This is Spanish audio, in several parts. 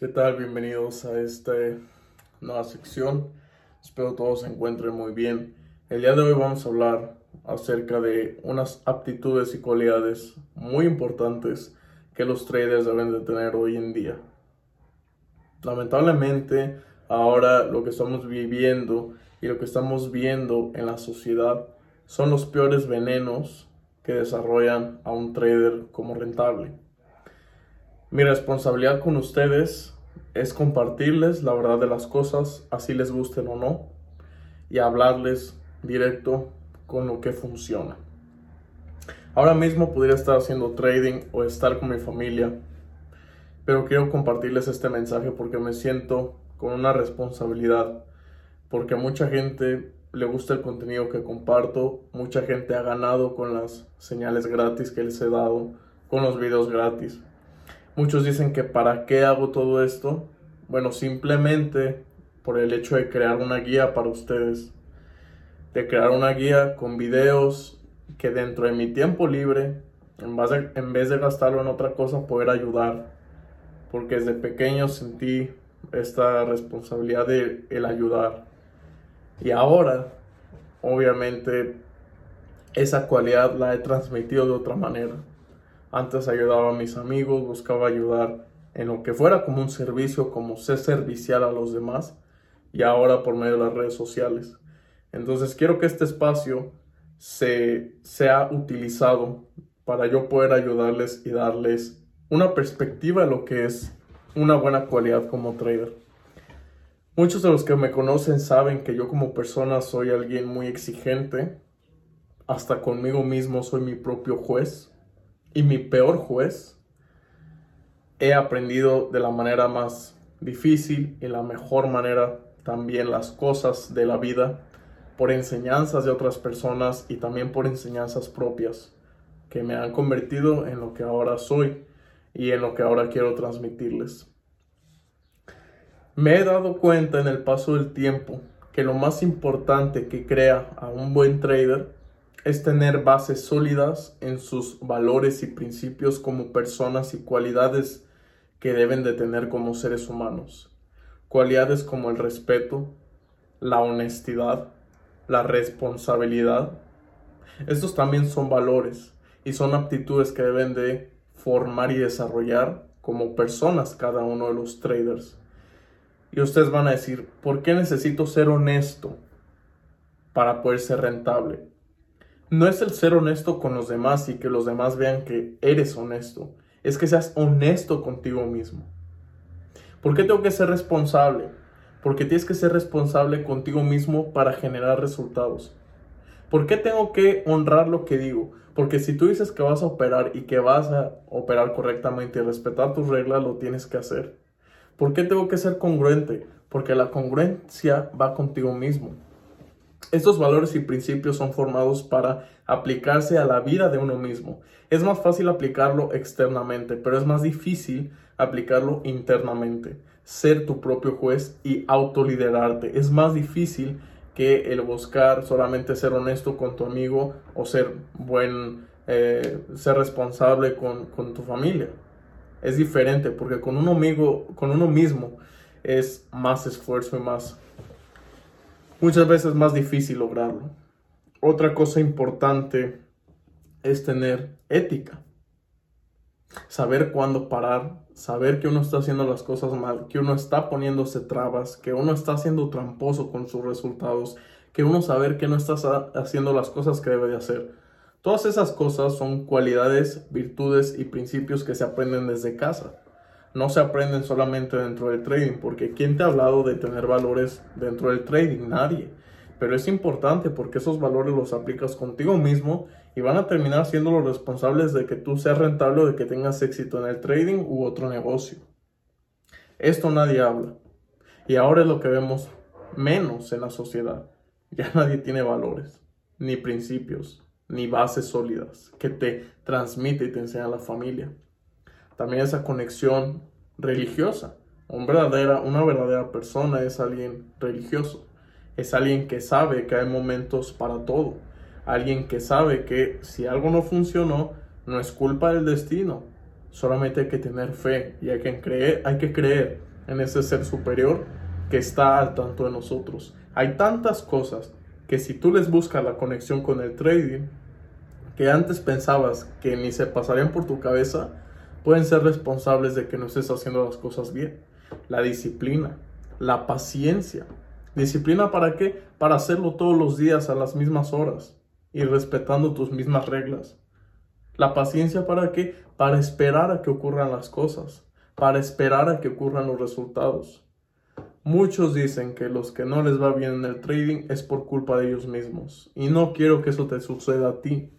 ¿Qué tal? Bienvenidos a esta nueva sección. Espero todos se encuentren muy bien. El día de hoy vamos a hablar acerca de unas aptitudes y cualidades muy importantes que los traders deben de tener hoy en día. Lamentablemente, ahora lo que estamos viviendo y lo que estamos viendo en la sociedad son los peores venenos que desarrollan a un trader como rentable. Mi responsabilidad con ustedes es compartirles la verdad de las cosas, así les gusten o no, y hablarles directo con lo que funciona. Ahora mismo podría estar haciendo trading o estar con mi familia, pero quiero compartirles este mensaje porque me siento con una responsabilidad, porque a mucha gente le gusta el contenido que comparto, mucha gente ha ganado con las señales gratis que les he dado, con los videos gratis. Muchos dicen que para qué hago todo esto. Bueno, simplemente por el hecho de crear una guía para ustedes. De crear una guía con videos que dentro de mi tiempo libre, en, vez de gastarlo en otra cosa, poder ayudar. Porque desde pequeño sentí esta responsabilidad de el ayudar. Y ahora, obviamente, esa cualidad la he transmitido de otra manera. Antes ayudaba a mis amigos, buscaba ayudar en lo que fuera como un servicio, como ser servicial a los demás y ahora por medio de las redes sociales. Entonces quiero que este espacio se sea utilizado para yo poder ayudarles y darles una perspectiva de lo que es una buena cualidad como trader. Muchos de los que me conocen saben que yo como persona soy alguien muy exigente, hasta conmigo mismo soy mi propio juez y mi peor juez, he aprendido de la manera más difícil y la mejor manera también las cosas de la vida por enseñanzas de otras personas y también por enseñanzas propias que me han convertido en lo que ahora soy y en lo que ahora quiero transmitirles. Me he dado cuenta en el paso del tiempo que lo más importante que crea a un buen trader es tener bases sólidas en sus valores y principios como personas y cualidades que deben de tener como seres humanos. Cualidades como el respeto, la honestidad, la responsabilidad. Estos también son valores y son aptitudes que deben de formar y desarrollar como personas cada uno de los traders. Y ustedes van a decir, ¿por qué necesito ser honesto para poder ser rentable? No es el ser honesto con los demás y que los demás vean que eres honesto. Es que seas honesto contigo mismo. ¿Por qué tengo que ser responsable? Porque tienes que ser responsable contigo mismo para generar resultados. ¿Por qué tengo que honrar lo que digo? Porque si tú dices que vas a operar y que vas a operar correctamente y respetar tus reglas, lo tienes que hacer. ¿Por qué tengo que ser congruente? Porque la congruencia va contigo mismo. Estos valores y principios son formados para aplicarse a la vida de uno mismo. Es más fácil aplicarlo externamente, pero es más difícil aplicarlo internamente. Ser tu propio juez y autoliderarte. Es más difícil que el buscar solamente ser honesto con tu amigo o ser buen, eh, ser responsable con, con tu familia. Es diferente porque con un amigo, con uno mismo es más esfuerzo y más muchas veces más difícil lograrlo. Otra cosa importante es tener ética. Saber cuándo parar, saber que uno está haciendo las cosas mal, que uno está poniéndose trabas, que uno está haciendo tramposo con sus resultados, que uno saber que no está haciendo las cosas que debe de hacer. Todas esas cosas son cualidades, virtudes y principios que se aprenden desde casa no se aprenden solamente dentro del trading, porque ¿quién te ha hablado de tener valores dentro del trading? Nadie. Pero es importante porque esos valores los aplicas contigo mismo y van a terminar siendo los responsables de que tú seas rentable o de que tengas éxito en el trading u otro negocio. Esto nadie habla. Y ahora es lo que vemos menos en la sociedad. Ya nadie tiene valores, ni principios, ni bases sólidas que te transmite y te enseña la familia también esa conexión religiosa. Un verdadera, una verdadera persona es alguien religioso, es alguien que sabe que hay momentos para todo, alguien que sabe que si algo no funcionó, no es culpa del destino, solamente hay que tener fe y hay que creer, hay que creer en ese ser superior que está al tanto de nosotros. Hay tantas cosas que si tú les buscas la conexión con el trading, que antes pensabas que ni se pasarían por tu cabeza, pueden ser responsables de que no estés haciendo las cosas bien. La disciplina, la paciencia. ¿Disciplina para qué? Para hacerlo todos los días a las mismas horas y respetando tus mismas reglas. La paciencia para qué? Para esperar a que ocurran las cosas, para esperar a que ocurran los resultados. Muchos dicen que los que no les va bien en el trading es por culpa de ellos mismos. Y no quiero que eso te suceda a ti.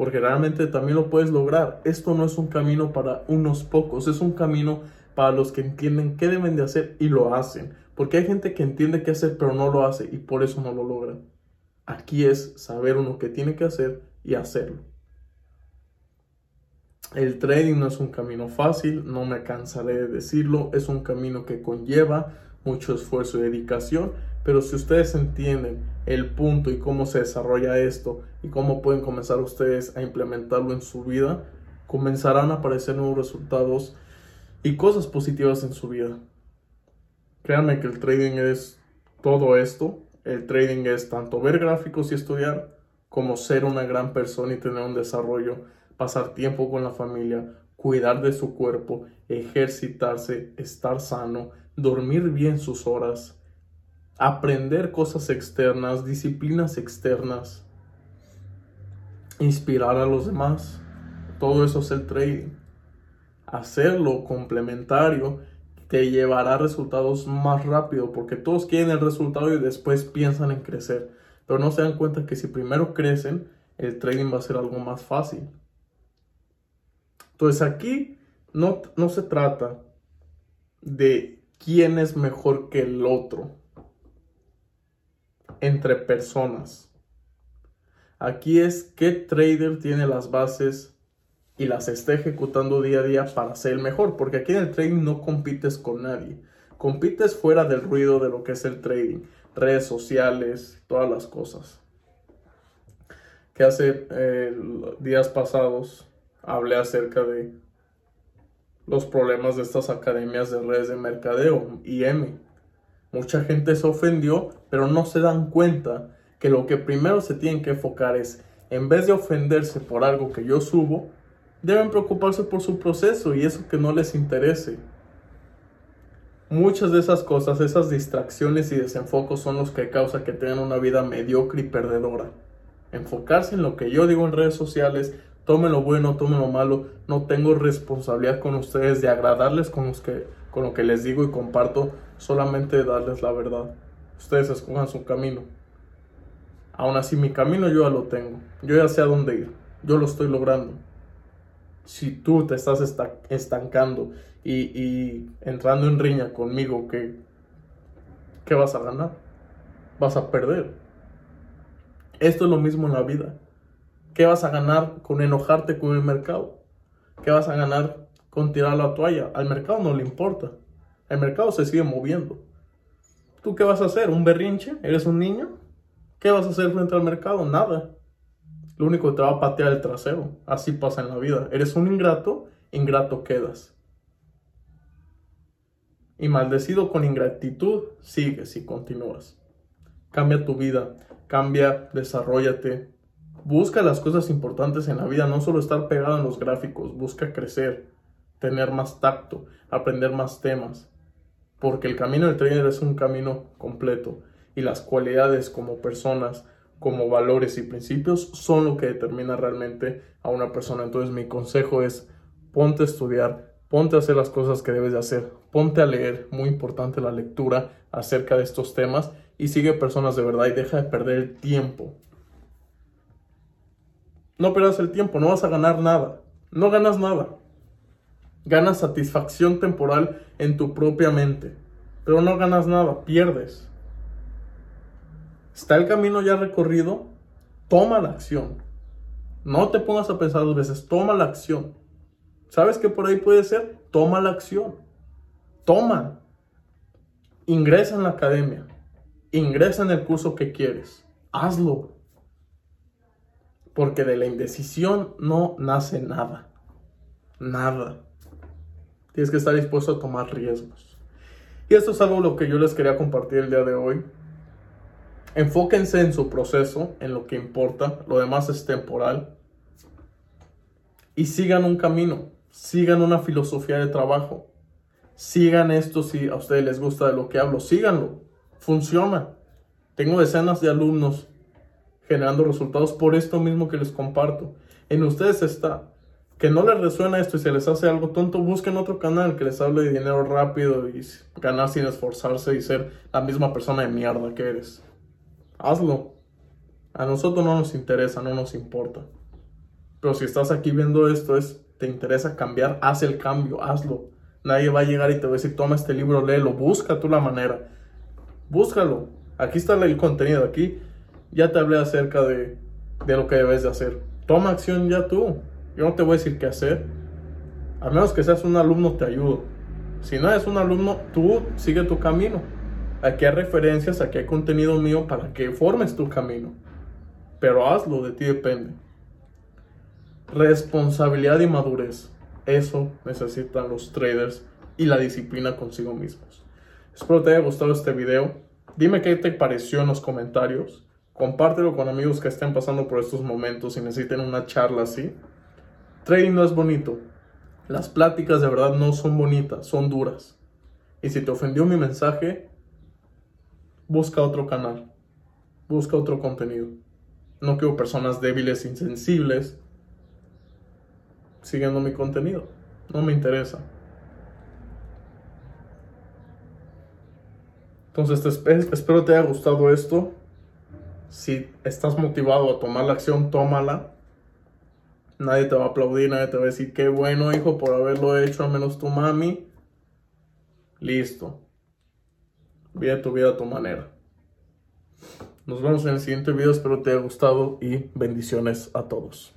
Porque realmente también lo puedes lograr. Esto no es un camino para unos pocos, es un camino para los que entienden qué deben de hacer y lo hacen. Porque hay gente que entiende qué hacer pero no lo hace y por eso no lo logran. Aquí es saber uno qué tiene que hacer y hacerlo. El trading no es un camino fácil, no me cansaré de decirlo, es un camino que conlleva mucho esfuerzo y dedicación, pero si ustedes entienden el punto y cómo se desarrolla esto y cómo pueden comenzar ustedes a implementarlo en su vida, comenzarán a aparecer nuevos resultados y cosas positivas en su vida. Créanme que el trading es todo esto. El trading es tanto ver gráficos y estudiar, como ser una gran persona y tener un desarrollo, pasar tiempo con la familia, cuidar de su cuerpo, ejercitarse, estar sano, dormir bien sus horas, aprender cosas externas, disciplinas externas, inspirar a los demás. Todo eso es el trading. Hacerlo complementario te llevará a resultados más rápido porque todos quieren el resultado y después piensan en crecer. Pero no se dan cuenta que si primero crecen, el trading va a ser algo más fácil. Entonces aquí no, no se trata de quién es mejor que el otro entre personas. Aquí es qué trader tiene las bases y las está ejecutando día a día para ser el mejor, porque aquí en el trading no compites con nadie. Compites fuera del ruido de lo que es el trading, redes sociales, todas las cosas. Que hace eh, días pasados hablé acerca de los problemas de estas academias de redes de mercadeo, IM. Mucha gente se ofendió, pero no se dan cuenta que lo que primero se tienen que enfocar es, en vez de ofenderse por algo que yo subo, deben preocuparse por su proceso y eso que no les interese. Muchas de esas cosas, esas distracciones y desenfocos son los que causan que tengan una vida mediocre y perdedora. Enfocarse en lo que yo digo en redes sociales, Tomen lo bueno, tomen lo malo. No tengo responsabilidad con ustedes de agradarles con, los que, con lo que les digo y comparto, solamente darles la verdad. Ustedes escojan su camino. Aún así, mi camino yo ya lo tengo. Yo ya sé a dónde ir. Yo lo estoy logrando. Si tú te estás estancando y, y entrando en riña conmigo, ¿qué, ¿qué vas a ganar? Vas a perder. Esto es lo mismo en la vida. ¿Qué vas a ganar con enojarte con el mercado? ¿Qué vas a ganar con tirar la toalla? Al mercado no le importa. El mercado se sigue moviendo. ¿Tú qué vas a hacer? ¿Un berrinche? ¿Eres un niño? ¿Qué vas a hacer frente al mercado? Nada. Lo único que te va a patear el trasero. Así pasa en la vida. Eres un ingrato, ingrato quedas. Y maldecido con ingratitud, sigues y continúas. Cambia tu vida, cambia, desarrollate, Busca las cosas importantes en la vida, no solo estar pegado en los gráficos, busca crecer, tener más tacto, aprender más temas, porque el camino del trader es un camino completo y las cualidades como personas, como valores y principios son lo que determina realmente a una persona. Entonces mi consejo es ponte a estudiar, ponte a hacer las cosas que debes de hacer, ponte a leer, muy importante la lectura acerca de estos temas y sigue personas de verdad y deja de perder el tiempo no pierdas el tiempo, no vas a ganar nada. No ganas nada. Ganas satisfacción temporal en tu propia mente. Pero no ganas nada, pierdes. Está el camino ya recorrido, toma la acción. No te pongas a pensar dos veces, toma la acción. ¿Sabes qué por ahí puede ser? Toma la acción. Toma. Ingresa en la academia. Ingresa en el curso que quieres. Hazlo. Porque de la indecisión no nace nada. Nada. Tienes que estar dispuesto a tomar riesgos. Y eso es algo lo que yo les quería compartir el día de hoy. Enfóquense en su proceso, en lo que importa, lo demás es temporal. Y sigan un camino, sigan una filosofía de trabajo. Sigan esto si a ustedes les gusta de lo que hablo, síganlo. Funciona. Tengo decenas de alumnos generando resultados por esto mismo que les comparto. En ustedes está. Que no les resuena esto y se les hace algo tonto, busquen otro canal que les hable de dinero rápido y ganar sin esforzarse y ser la misma persona de mierda que eres. Hazlo. A nosotros no nos interesa, no nos importa. Pero si estás aquí viendo esto, es, te interesa cambiar, haz el cambio, hazlo. Nadie va a llegar y te va a decir, toma este libro, léelo, busca tú la manera. Búscalo. Aquí está el contenido, aquí ya te hablé acerca de, de lo que debes de hacer. Toma acción ya tú. Yo no te voy a decir qué hacer. A menos que seas un alumno, te ayudo. Si no eres un alumno, tú sigue tu camino. Aquí hay referencias, aquí hay contenido mío para que formes tu camino. Pero hazlo, de ti depende. Responsabilidad y madurez. Eso necesitan los traders y la disciplina consigo mismos. Espero te haya gustado este video. Dime qué te pareció en los comentarios. Compártelo con amigos que estén pasando por estos momentos y necesiten una charla así. Trading no es bonito. Las pláticas de verdad no son bonitas, son duras. Y si te ofendió mi mensaje, busca otro canal, busca otro contenido. No quiero personas débiles, insensibles, siguiendo mi contenido. No me interesa. Entonces espero te haya gustado esto. Si estás motivado a tomar la acción, tómala. Nadie te va a aplaudir, nadie te va a decir qué bueno hijo por haberlo hecho, al menos tu mami. Listo. Vive tu vida a tu manera. Nos vemos en el siguiente video, espero te haya gustado y bendiciones a todos.